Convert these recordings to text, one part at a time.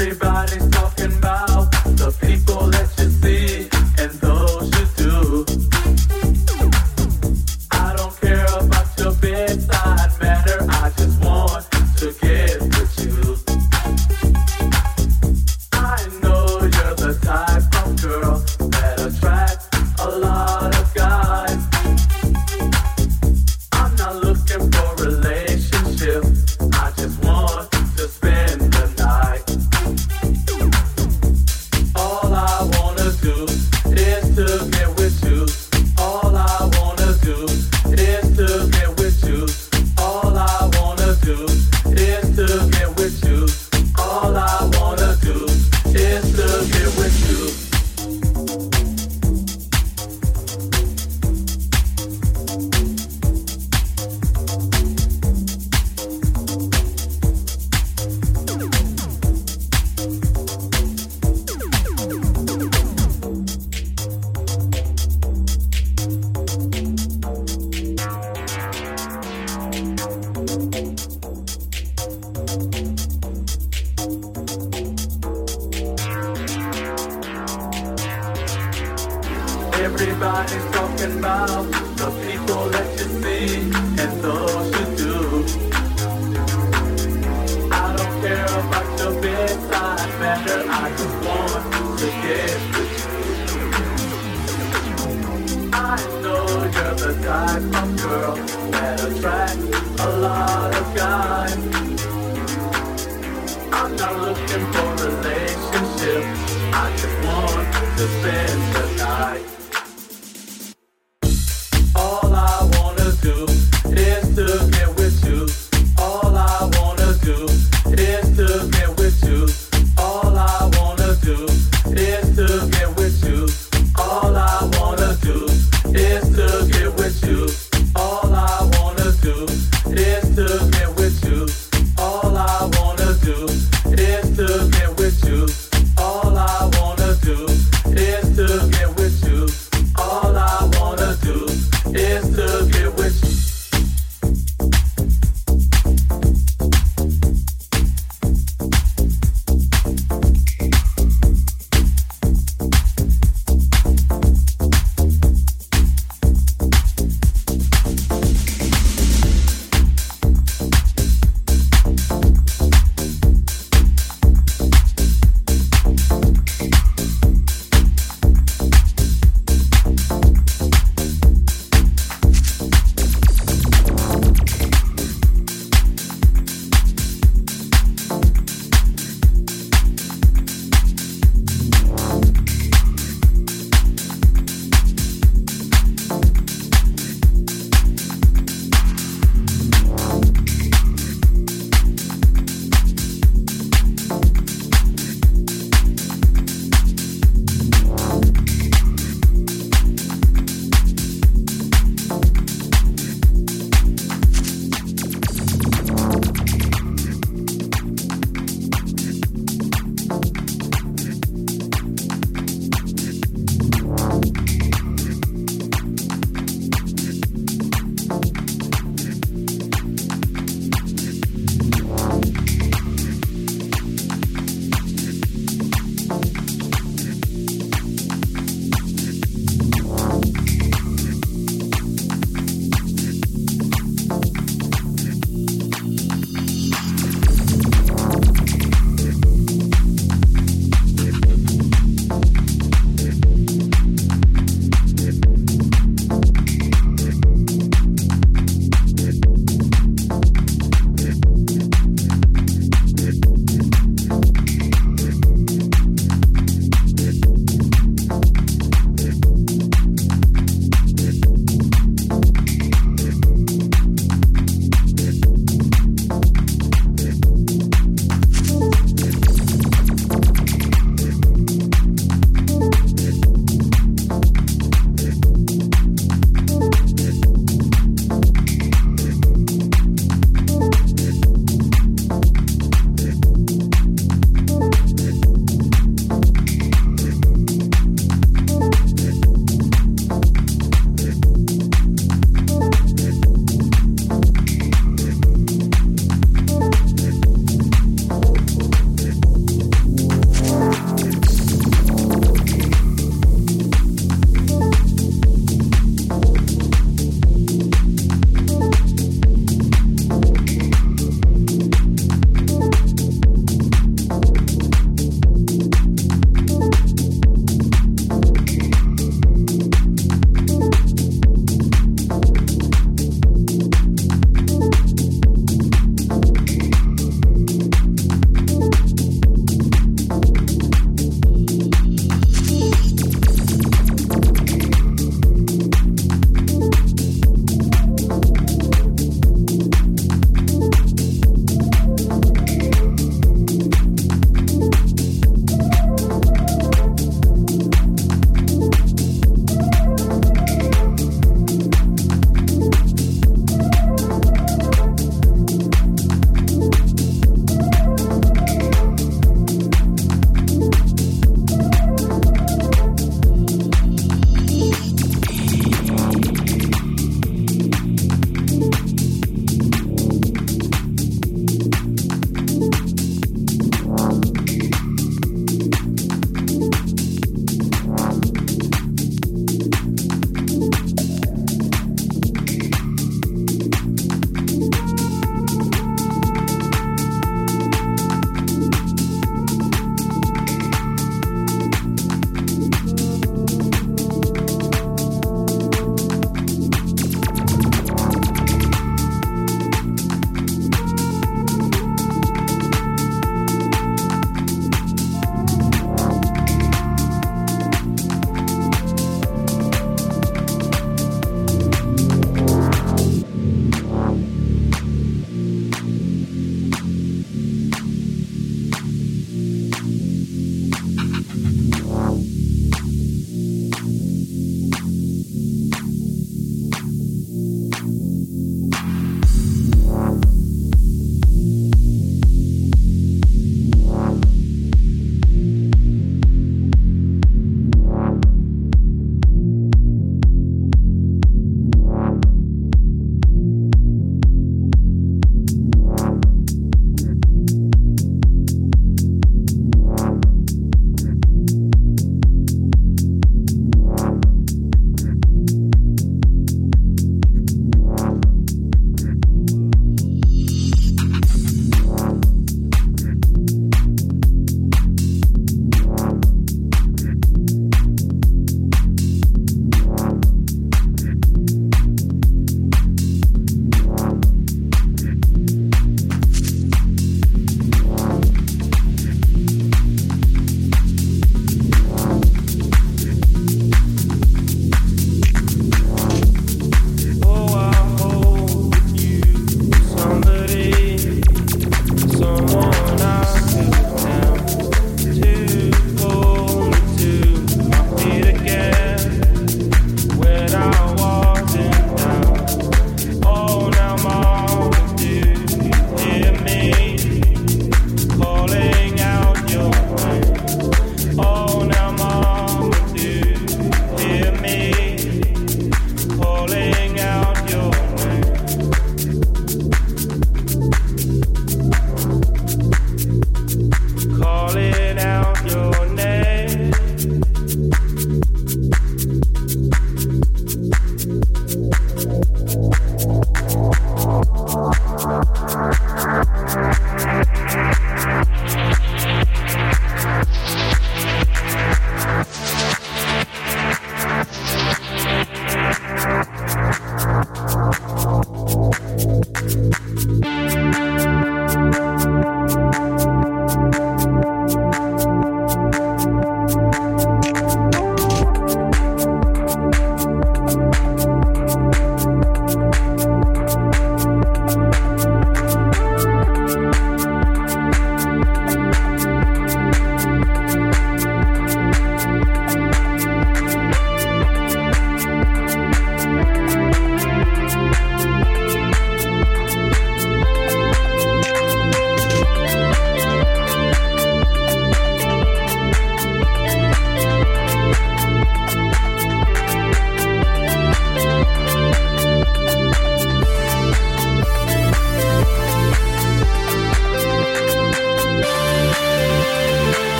pretty bad.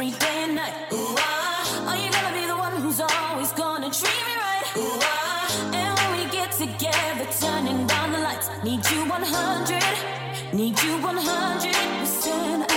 every day and night. Ooh, ah. Are you gonna be the one who's always gonna treat me right? Ooh, ah. And when we get together, turning down the lights, need you 100, need you 100 percent.